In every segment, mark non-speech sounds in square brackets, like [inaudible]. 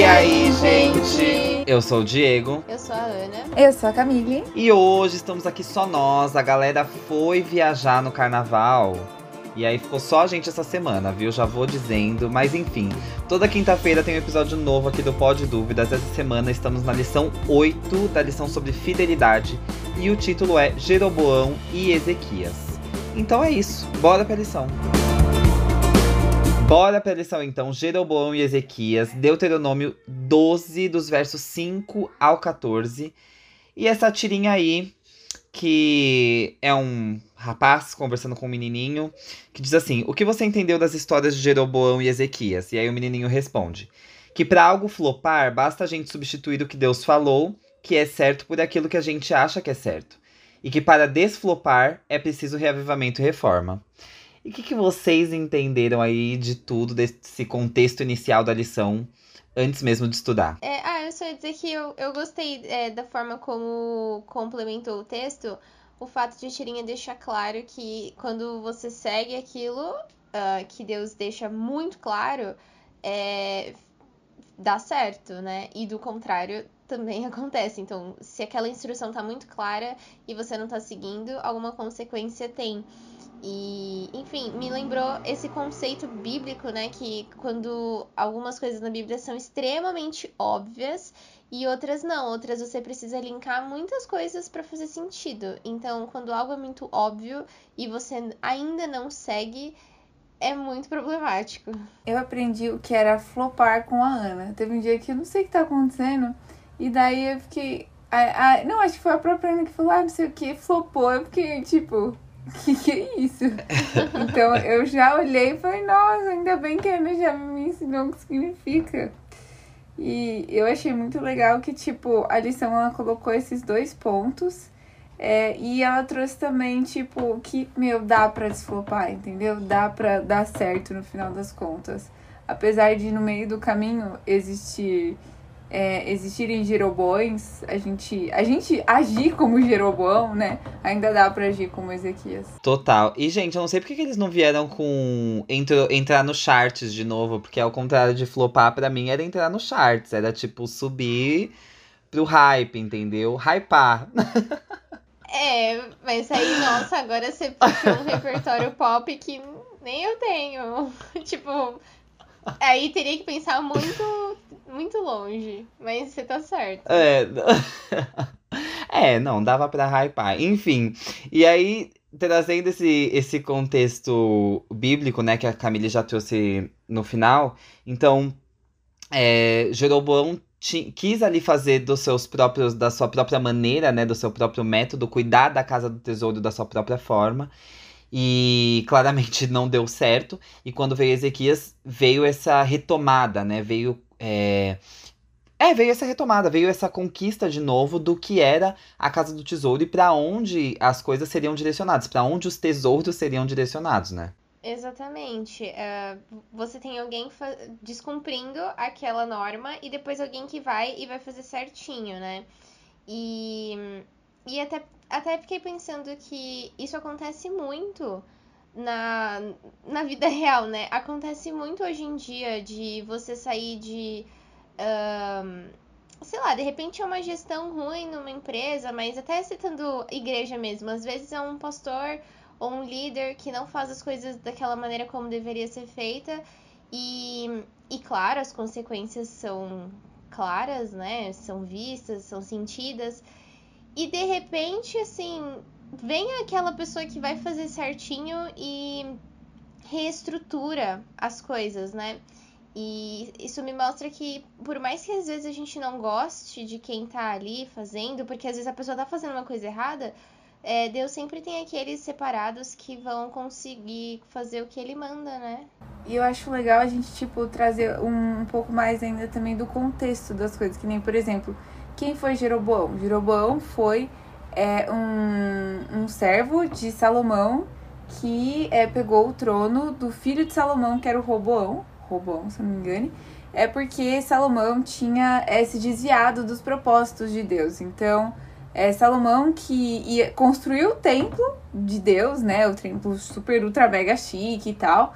E aí, gente? Eu sou o Diego. Eu sou a Ana. Eu sou a Camille. E hoje estamos aqui só nós. A galera foi viajar no carnaval. E aí ficou só a gente essa semana, viu? Já vou dizendo. Mas enfim, toda quinta-feira tem um episódio novo aqui do Pod Dúvidas. Essa semana estamos na lição 8 da lição sobre fidelidade. E o título é Jeroboão e Ezequias. Então é isso. Bora pra lição. Bora pra lição então, Jeroboão e Ezequias, Deuteronômio 12, dos versos 5 ao 14. E essa tirinha aí, que é um rapaz conversando com um menininho, que diz assim: O que você entendeu das histórias de Jeroboão e Ezequias? E aí o menininho responde: Que para algo flopar, basta a gente substituir o que Deus falou, que é certo, por aquilo que a gente acha que é certo. E que para desflopar é preciso reavivamento e reforma. E o que, que vocês entenderam aí de tudo, desse contexto inicial da lição, antes mesmo de estudar? É, ah, eu só ia dizer que eu, eu gostei é, da forma como complementou o texto, o fato de Tirinha deixar claro que quando você segue aquilo uh, que Deus deixa muito claro, é, dá certo, né? E do contrário também [laughs] acontece. Então, se aquela instrução tá muito clara e você não tá seguindo, alguma consequência tem. E, enfim, me lembrou esse conceito bíblico, né? Que quando algumas coisas na Bíblia são extremamente óbvias e outras não, outras você precisa linkar muitas coisas para fazer sentido. Então, quando algo é muito óbvio e você ainda não segue, é muito problemático. Eu aprendi o que era flopar com a Ana. Teve um dia que eu não sei o que tá acontecendo, e daí eu fiquei. A, a, não, acho que foi a própria Ana que falou, ah, não sei o que, flopou. Eu fiquei tipo, que que é isso? então eu já olhei e falei, nossa, ainda bem que a Ana já me ensinou o que significa. E eu achei muito legal que, tipo, a lição ela colocou esses dois pontos. É, e ela trouxe também, tipo, que, meu, dá pra desflopar, entendeu? Dá pra dar certo no final das contas. Apesar de no meio do caminho existir é, existirem Jeroboões, a gente, a gente agir como Jeroboão, né? Ainda dá pra agir como Ezequias. Total. E, gente, eu não sei porque que eles não vieram com entro, entrar no charts de novo, porque ao contrário de flopar, pra mim era entrar no charts. Era tipo subir pro hype, entendeu? Hypar. [laughs] É, mas aí, nossa, agora você puxou um repertório pop que nem eu tenho. [laughs] tipo, [laughs] aí teria que pensar muito muito longe, mas você tá certo. É. [laughs] é, não, dava pra hypar. Enfim. E aí, trazendo esse, esse contexto bíblico, né, que a Camille já trouxe no final, então, é, Jeroboão quis ali fazer dos seus próprios, da sua própria maneira, né, do seu próprio método, cuidar da casa do tesouro da sua própria forma. E claramente não deu certo. E quando veio Ezequias, veio essa retomada, né? Veio é... é, veio essa retomada, veio essa conquista de novo do que era a Casa do Tesouro e para onde as coisas seriam direcionadas, para onde os tesouros seriam direcionados, né? Exatamente. Uh, você tem alguém descumprindo aquela norma e depois alguém que vai e vai fazer certinho, né? E, e até, até fiquei pensando que isso acontece muito na, na vida [laughs] real, né? Acontece muito hoje em dia de você sair de. Um, sei lá, de repente é uma gestão ruim numa empresa, mas até citando igreja mesmo, às vezes é um pastor ou um líder que não faz as coisas daquela maneira como deveria ser feita. E, e claro, as consequências são claras, né? São vistas, são sentidas. E de repente, assim, vem aquela pessoa que vai fazer certinho e reestrutura as coisas, né? E isso me mostra que, por mais que às vezes a gente não goste de quem tá ali fazendo, porque às vezes a pessoa tá fazendo uma coisa errada, é, Deus sempre tem aqueles separados que vão conseguir fazer o que ele manda, né? E eu acho legal a gente, tipo, trazer um, um pouco mais ainda também do contexto das coisas. Que nem, por exemplo, quem foi Jeroboão? Jeroboão foi é um, um servo de Salomão que é, pegou o trono do filho de Salomão, que era o Roboão. Roboão, se não me engane. É porque Salomão tinha é, se desviado dos propósitos de Deus. Então, é Salomão que ia, construiu o templo de Deus, né? O templo super, ultra, mega chique e tal.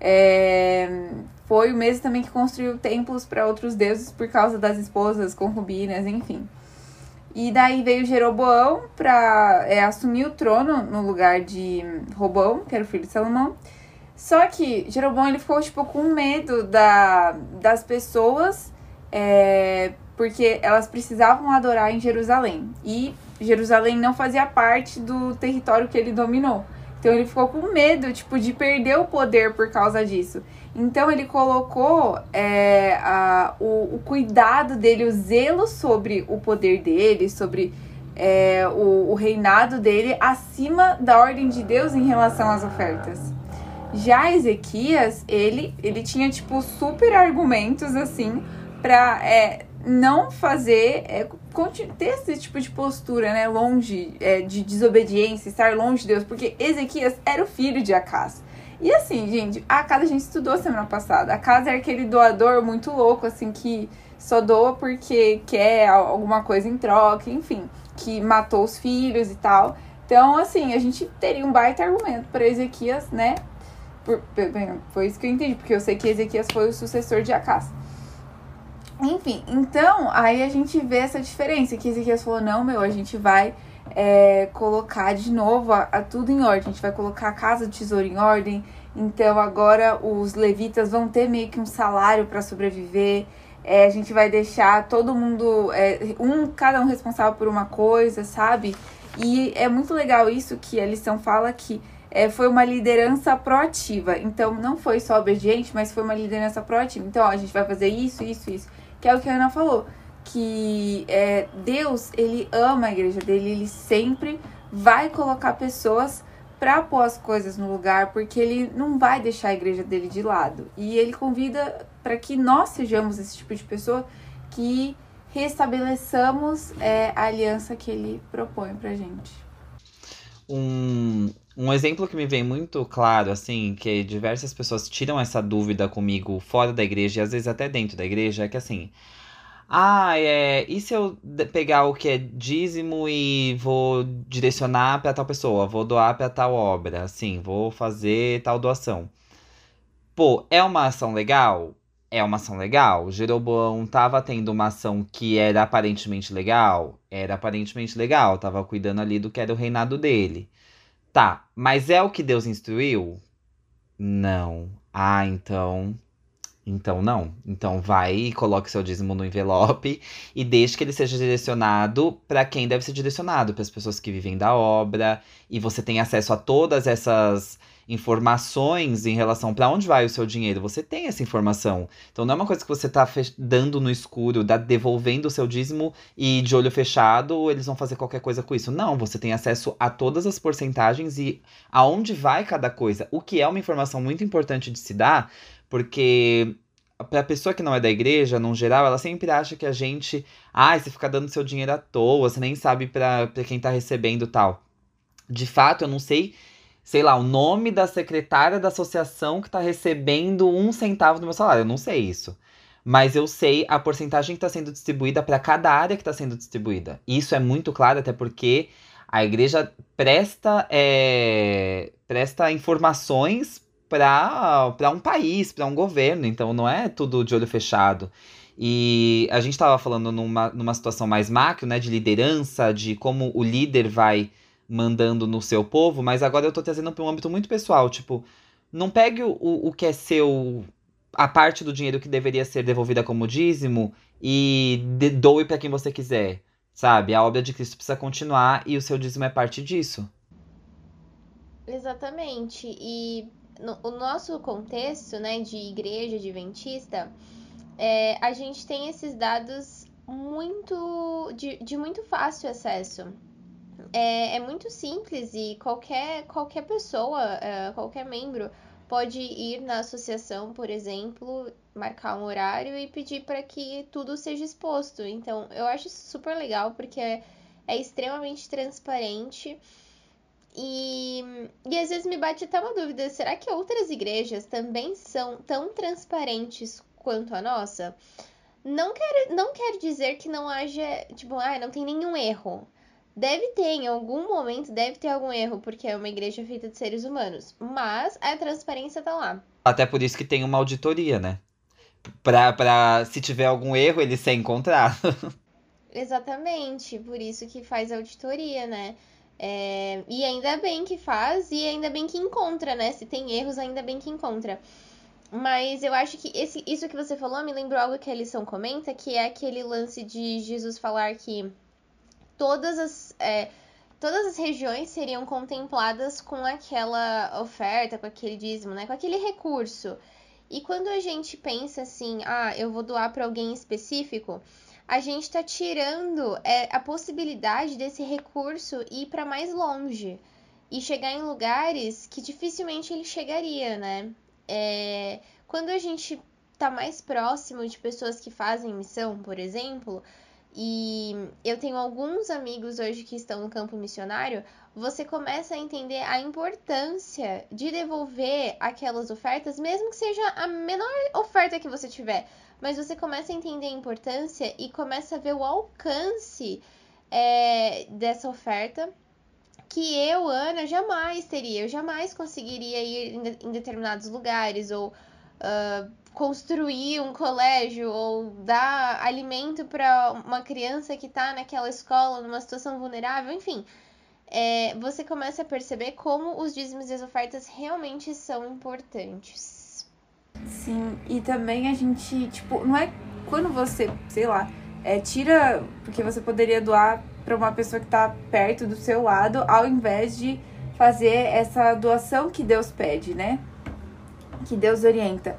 É, foi o mesmo também que construiu templos para outros deuses por causa das esposas concubinas, enfim. E daí veio Jeroboão para é, assumir o trono no lugar de Robão, que era o filho de Salomão. Só que Jeroboão ele ficou tipo com medo da, das pessoas, é, porque elas precisavam adorar em Jerusalém. E Jerusalém não fazia parte do território que ele dominou. Então ele ficou com medo, tipo, de perder o poder por causa disso. Então ele colocou é, a, o, o, cuidado dele, o zelo sobre o poder dele, sobre é, o, o reinado dele acima da ordem de Deus em relação às ofertas. Já Ezequias, ele, ele tinha, tipo, super argumentos, assim, pra é, não fazer, é, ter esse tipo de postura, né, longe é, de desobediência, estar longe de Deus, porque Ezequias era o filho de Acás. E assim, gente, a casa a gente estudou semana passada. A casa é aquele doador muito louco, assim, que só doa porque quer alguma coisa em troca, enfim, que matou os filhos e tal. Então, assim, a gente teria um baita argumento para Ezequias, né? Por, bem, foi isso que eu entendi, porque eu sei que Ezequias foi o sucessor de Acas. Enfim, então, aí a gente vê essa diferença, que Ezequias falou, não, meu, a gente vai é, colocar de novo a, a, tudo em ordem. A gente vai colocar a casa do tesouro em ordem. Então agora os levitas vão ter meio que um salário para sobreviver. É, a gente vai deixar todo mundo, é, um cada um responsável por uma coisa, sabe? E é muito legal isso que a lição fala que é, foi uma liderança proativa. Então não foi só obediente, mas foi uma liderança proativa. Então ó, a gente vai fazer isso, isso, isso. Que é o que a Ana falou que é, Deus, ele ama a igreja dele, ele sempre vai colocar pessoas para pôr as coisas no lugar, porque ele não vai deixar a igreja dele de lado. E ele convida para que nós sejamos esse tipo de pessoa que restabeleçamos é, a aliança que ele propõe pra gente. Um, um exemplo que me vem muito claro, assim, que diversas pessoas tiram essa dúvida comigo fora da igreja e às vezes até dentro da igreja, é que assim, ah, é. E se eu pegar o que é dízimo e vou direcionar para tal pessoa, vou doar para tal obra, assim, vou fazer tal doação. Pô, é uma ação legal? É uma ação legal. Jeroboão tava tendo uma ação que era aparentemente legal? Era aparentemente legal, tava cuidando ali do que era o reinado dele. Tá, mas é o que Deus instruiu? Não. Ah, então então, não. Então, vai e coloque seu dízimo no envelope e deixe que ele seja direcionado para quem deve ser direcionado, para as pessoas que vivem da obra. E você tem acesso a todas essas informações em relação para onde vai o seu dinheiro. Você tem essa informação. Então, não é uma coisa que você está dando no escuro, devolvendo o seu dízimo e de olho fechado eles vão fazer qualquer coisa com isso. Não, você tem acesso a todas as porcentagens e aonde vai cada coisa. O que é uma informação muito importante de se dar porque pra pessoa que não é da igreja, no geral, ela sempre acha que a gente. Ah, você fica dando seu dinheiro à toa, você nem sabe pra quem tá recebendo tal. De fato, eu não sei, sei lá, o nome da secretária da associação que tá recebendo um centavo do meu salário. Eu não sei isso. Mas eu sei a porcentagem que está sendo distribuída para cada área que está sendo distribuída. Isso é muito claro, até porque a igreja presta, é, presta informações para um país, para um governo. Então não é tudo de olho fechado. E a gente estava falando numa, numa situação mais macro, né, de liderança, de como o líder vai mandando no seu povo, mas agora eu estou trazendo para um âmbito muito pessoal, tipo, não pegue o, o que é seu a parte do dinheiro que deveria ser devolvida como dízimo e de, doe para quem você quiser, sabe? A obra de Cristo precisa continuar e o seu dízimo é parte disso. Exatamente. E no o nosso contexto, né, de igreja adventista, é, a gente tem esses dados muito de, de muito fácil acesso. É, é, muito simples e qualquer, qualquer pessoa, é, qualquer membro pode ir na associação, por exemplo, marcar um horário e pedir para que tudo seja exposto. Então, eu acho isso super legal porque é, é extremamente transparente e, e às vezes me bate até uma dúvida: será que outras igrejas também são tão transparentes quanto a nossa? Não quer, não quer dizer que não haja, tipo, ah, não tem nenhum erro. Deve ter, em algum momento, deve ter algum erro, porque é uma igreja feita de seres humanos. Mas a transparência tá lá. Até por isso que tem uma auditoria, né? Pra, pra se tiver algum erro, ele ser encontrado. [laughs] Exatamente, por isso que faz auditoria, né? É, e ainda bem que faz, e ainda bem que encontra, né? Se tem erros, ainda bem que encontra. Mas eu acho que esse, isso que você falou me lembrou algo que a lição comenta, que é aquele lance de Jesus falar que todas as, é, todas as regiões seriam contempladas com aquela oferta, com aquele dízimo, né? Com aquele recurso. E quando a gente pensa assim, ah, eu vou doar para alguém específico, a gente está tirando é, a possibilidade desse recurso ir para mais longe e chegar em lugares que dificilmente ele chegaria, né? É, quando a gente tá mais próximo de pessoas que fazem missão, por exemplo, e eu tenho alguns amigos hoje que estão no campo missionário, você começa a entender a importância de devolver aquelas ofertas, mesmo que seja a menor oferta que você tiver, mas você começa a entender a importância e começa a ver o alcance é, dessa oferta que eu, Ana, jamais teria. Eu jamais conseguiria ir em, determinados lugares ou uh, construir um colégio ou dar alimento para uma criança que está naquela escola numa situação vulnerável, enfim. É, você começa a perceber como os dízimos e as ofertas realmente são importantes. Sim, e também a gente, tipo, não é quando você, sei lá, é, tira, porque você poderia doar para uma pessoa que está perto do seu lado, ao invés de fazer essa doação que Deus pede, né? Que Deus orienta.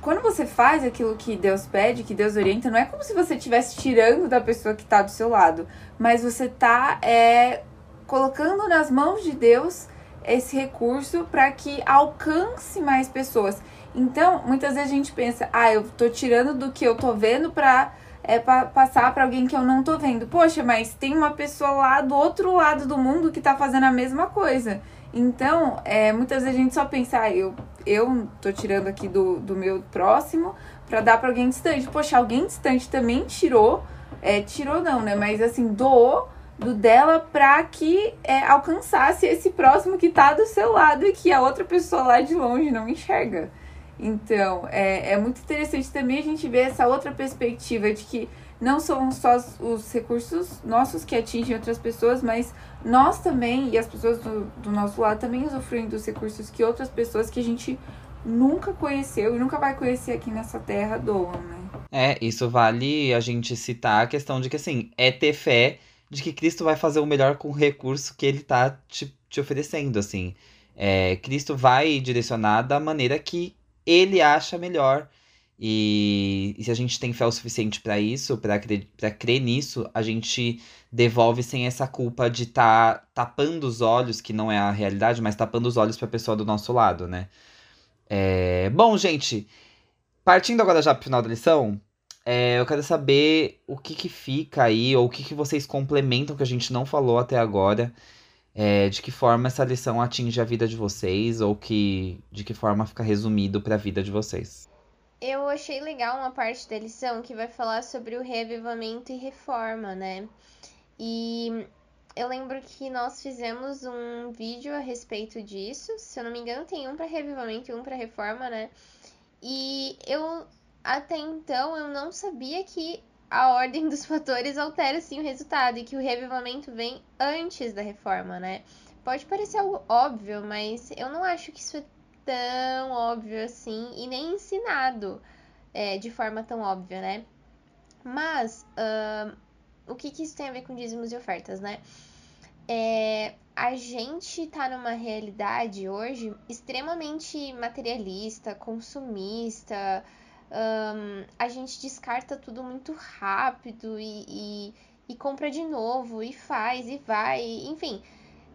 Quando você faz aquilo que Deus pede, que Deus orienta, não é como se você estivesse tirando da pessoa que está do seu lado, mas você está é, colocando nas mãos de Deus esse recurso para que alcance mais pessoas. Então, muitas vezes a gente pensa, ah, eu tô tirando do que eu tô vendo para é pa passar para alguém que eu não tô vendo. Poxa, mas tem uma pessoa lá do outro lado do mundo que tá fazendo a mesma coisa. Então, é, muitas vezes a gente só pensa, ah, eu, eu tô tirando aqui do, do meu próximo para dar para alguém distante. Poxa, alguém distante também tirou, é, tirou não, né? Mas assim, doou do dela para que é, alcançasse esse próximo que tá do seu lado e que a outra pessoa lá de longe não enxerga. Então, é, é muito interessante também a gente ver essa outra perspectiva de que não são só os recursos nossos que atingem outras pessoas, mas nós também, e as pessoas do, do nosso lado também usufruem dos recursos que outras pessoas que a gente nunca conheceu e nunca vai conhecer aqui nessa terra doam, né? É, isso vale a gente citar a questão de que, assim, é ter fé de que Cristo vai fazer o melhor com o recurso que ele tá te, te oferecendo, assim. É, Cristo vai direcionar da maneira que ele acha melhor. E, e se a gente tem fé o suficiente para isso, para crer, crer nisso, a gente devolve sem essa culpa de estar tá tapando os olhos, que não é a realidade, mas tapando os olhos para a pessoa do nosso lado, né? É... Bom, gente, partindo agora já para o final da lição, é, eu quero saber o que, que fica aí, ou o que, que vocês complementam que a gente não falou até agora é, de que forma essa lição atinge a vida de vocês ou que de que forma fica resumido para a vida de vocês. Eu achei legal uma parte da lição que vai falar sobre o reavivamento e reforma, né? E eu lembro que nós fizemos um vídeo a respeito disso. Se eu não me engano, tem um para reavivamento e um para reforma, né? E eu até então eu não sabia que a ordem dos fatores altera sim o resultado e que o reavivamento vem antes da reforma, né? Pode parecer algo óbvio, mas eu não acho que isso é tão óbvio assim e nem ensinado é, de forma tão óbvia, né? Mas uh, o que, que isso tem a ver com dízimos e ofertas, né? É, a gente tá numa realidade hoje extremamente materialista, consumista, um, a gente descarta tudo muito rápido e, e, e, compra de novo, e faz, e vai, enfim.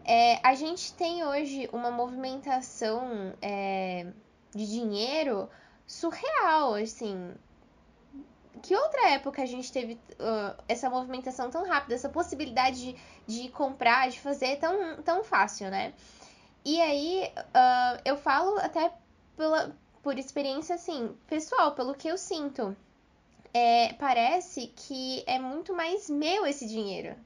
É, a gente tem hoje uma movimentação é, de dinheiro surreal, assim. Que outra época a gente teve uh, essa movimentação tão rápida, essa possibilidade de, de comprar, de fazer tão, tão fácil, né? E aí, uh, eu falo até pela, por experiência, assim, pessoal, pelo que eu sinto, é, parece que é muito mais meu esse dinheiro.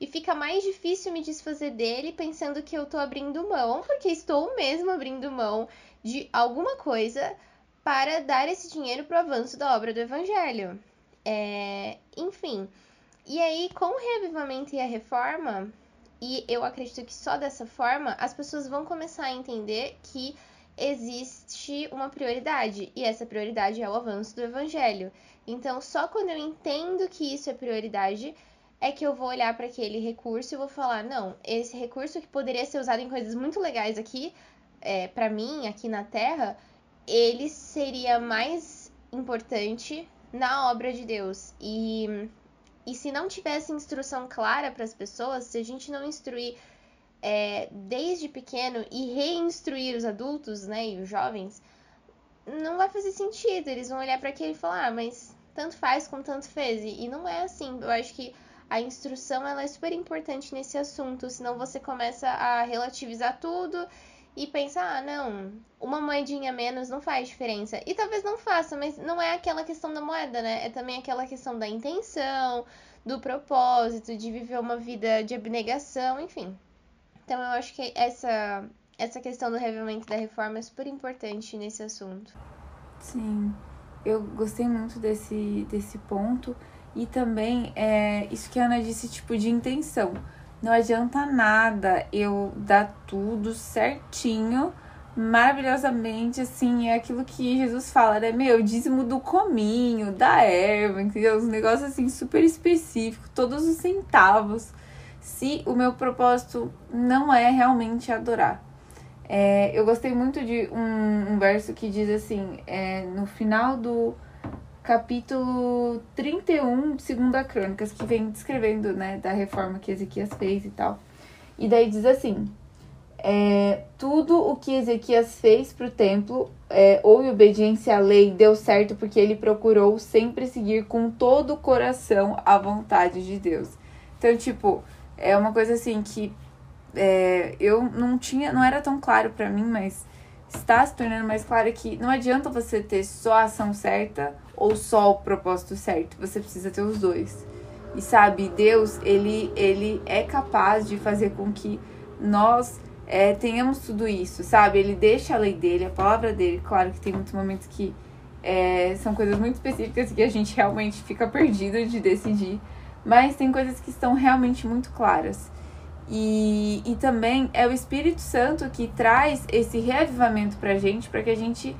e fica mais difícil me desfazer dele pensando que eu tô abrindo mão, porque estou mesmo abrindo mão de alguma coisa para dar esse dinheiro para o avanço da obra do evangelho. É, enfim. E aí, com o reavivamento e a reforma, e eu acredito que só dessa forma as pessoas vão começar a entender que existe uma prioridade, e essa prioridade é o avanço do evangelho. Então, só quando eu entendo que isso é prioridade, é que eu vou olhar para aquele recurso e vou falar: não, esse recurso que poderia ser usado em coisas muito legais aqui, é, para mim, aqui na Terra, ele seria mais importante na obra de Deus. E, e se não tivesse instrução clara para as pessoas, se a gente não instruir é, desde pequeno e reinstruir os adultos, né, e os jovens, não vai fazer sentido. Eles vão olhar para aquilo e falar, ah, mas tanto faz como tanto fez. E, não é assim. Eu acho que a instrução ela é super importante nesse assunto, senão você começa a relativizar tudo e pensa, ah, não, uma moedinha menos não faz diferença. E talvez não faça, mas não é aquela questão da moeda, né? É também aquela questão da intenção, do propósito, de viver uma vida de abnegação, enfim. Então eu acho que essa, essa questão do revivimento da reforma é super importante nesse assunto. Sim, eu gostei muito desse, desse ponto. E também é isso que a Ana disse, tipo, de intenção. Não adianta nada eu dar tudo certinho, maravilhosamente, assim, é aquilo que Jesus fala, né? Meu, dízimo do cominho, da erva, entendeu? Os negócios, assim, super específicos, todos os centavos se o meu propósito não é realmente adorar. É, eu gostei muito de um, um verso que diz assim, é, no final do capítulo 31 de Segunda Crônicas, que vem descrevendo, né, da reforma que Ezequias fez e tal. E daí diz assim, é, tudo o que Ezequias fez para o templo, é, ou em obediência à lei, deu certo porque ele procurou sempre seguir com todo o coração a vontade de Deus. Então, tipo, é uma coisa assim que é, eu não tinha, não era tão claro para mim, mas está se tornando mais claro que não adianta você ter só a ação certa ou só o propósito certo, você precisa ter os dois. E sabe, Deus, ele, ele é capaz de fazer com que nós é, tenhamos tudo isso, sabe? Ele deixa a lei dele, a palavra dele. Claro que tem muitos momentos que é, são coisas muito específicas que a gente realmente fica perdido de decidir mas tem coisas que estão realmente muito claras. E, e também é o Espírito Santo que traz esse reavivamento pra gente, para que a gente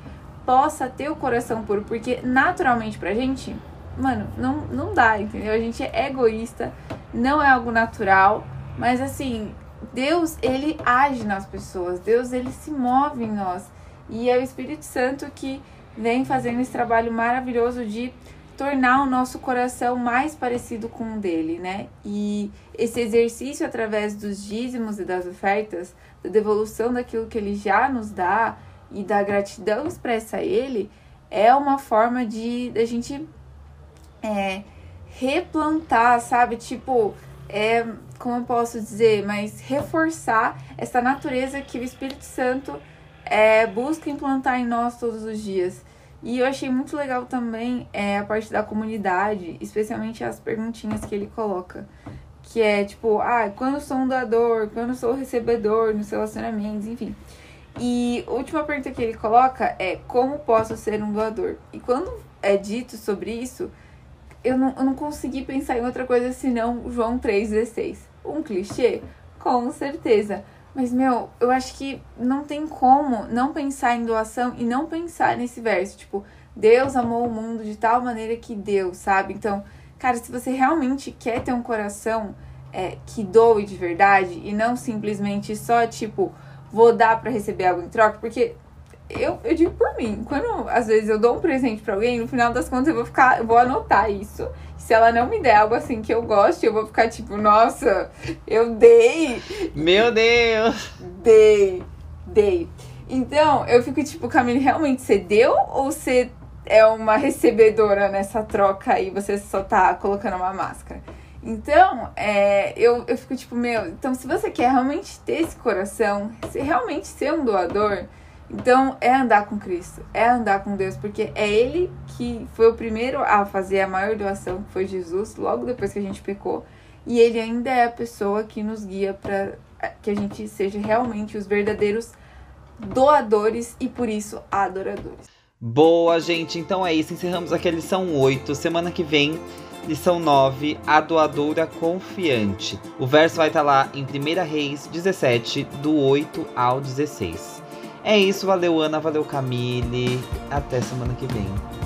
possa ter o coração puro, porque naturalmente pra gente, mano, não, não dá, entendeu? A gente é egoísta, não é algo natural, mas assim, Deus, ele age nas pessoas, Deus, ele se move em nós. E é o Espírito Santo que vem fazendo esse trabalho maravilhoso de tornar o nosso coração mais parecido com o dele, né? E esse exercício através dos dízimos e das ofertas, da devolução daquilo que ele já nos dá e da gratidão expressa a ele, é uma forma de a gente é, replantar, sabe? Tipo, é, como eu posso dizer, mas reforçar essa natureza que o Espírito Santo é, busca implantar em nós todos os dias. E eu achei muito legal também é, a parte da comunidade, especialmente as perguntinhas que ele coloca. Que é tipo, ah, quando sou um doador, quando sou recebedor nos relacionamentos, enfim. E a última pergunta que ele coloca é como posso ser um doador? E quando é dito sobre isso, eu não, eu não consegui pensar em outra coisa senão João 3,16. Um clichê? Com certeza. Mas, meu, eu acho que não tem como não pensar em doação e não pensar nesse verso. Tipo, Deus amou o mundo de tal maneira que deu, sabe? Então, cara, se você realmente quer ter um coração é, que doe de verdade e não simplesmente só, tipo, vou dar para receber algo em troca, porque eu, eu digo por mim, quando às vezes eu dou um presente para alguém, no final das contas eu vou ficar, eu vou anotar isso se ela não me der algo assim que eu goste, eu vou ficar tipo, nossa, eu dei. Meu Deus! Dei, dei. Então, eu fico tipo, Camille, realmente você deu ou você é uma recebedora nessa troca aí, você só tá colocando uma máscara? Então, é, eu, eu fico tipo, meu, então se você quer realmente ter esse coração, se realmente ser um doador, então, é andar com Cristo, é andar com Deus, porque é Ele que foi o primeiro a fazer a maior doação, que foi Jesus, logo depois que a gente pecou. e ele ainda é a pessoa que nos guia para que a gente seja realmente os verdadeiros doadores e por isso adoradores. Boa, gente. Então é isso. Encerramos aqui a lição 8. Semana que vem, lição 9, a doadora confiante. O verso vai estar lá em 1 Reis 17, do 8 ao 16. É isso, valeu Ana, valeu Camille. Até semana que vem.